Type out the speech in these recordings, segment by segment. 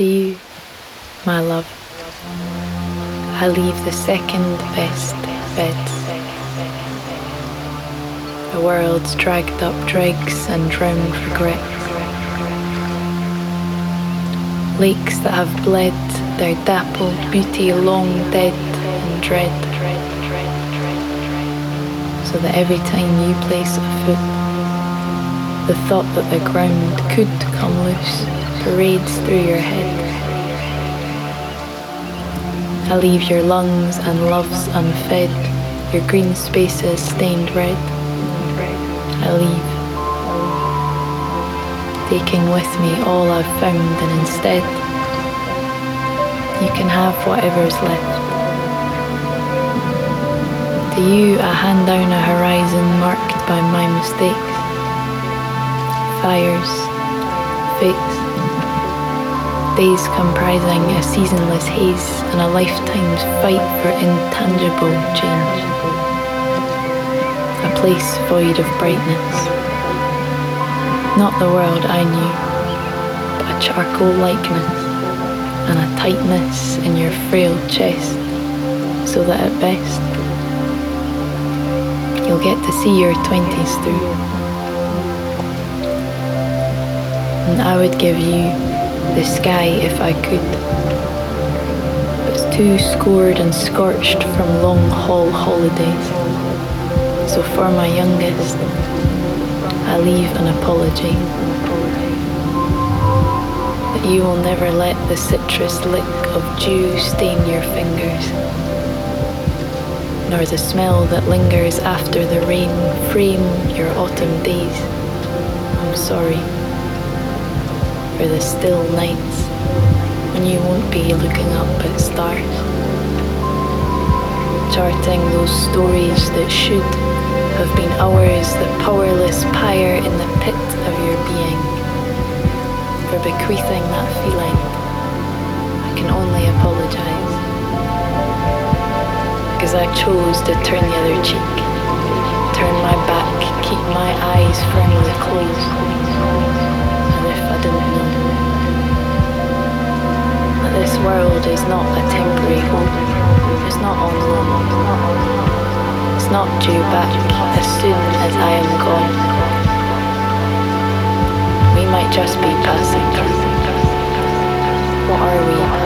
to you, my love, I leave the second best bed. The world's dragged up dregs and drowned regret. Lakes that have bled their dappled beauty long dead and dread. So that every time you place a foot, the thought that the ground could come loose parades through your head. I leave your lungs and loves unfed, your green spaces stained red. I leave, taking with me all I've found, and instead, you can have whatever's left. To you, I hand down a horizon marked by my mistakes, fires, fates, days comprising a seasonless haze and a lifetime's fight for intangible change. A place void of brightness. Not the world I knew, but a charcoal likeness and a tightness in your frail chest, so that at best you'll get to see your twenties through. And I would give you the sky if I could. But too scored and scorched from long haul holidays. So for my youngest, I leave an apology. That you will never let the citrus lick of dew stain your fingers, nor the smell that lingers after the rain frame your autumn days. I'm sorry for the still nights when you won't be looking up at stars, charting those stories that should have been ours, the powerless pyre in the pit of your being, for bequeathing that feeling. I can only apologize because I chose to turn the other cheek, turn my back, keep my eyes firmly closed, as if I didn't know this world is not a temporary home. It's not on loan. It's not due back as soon as I am gone. We might just be passing through. What are we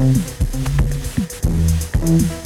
thank mm-hmm. you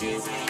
Music.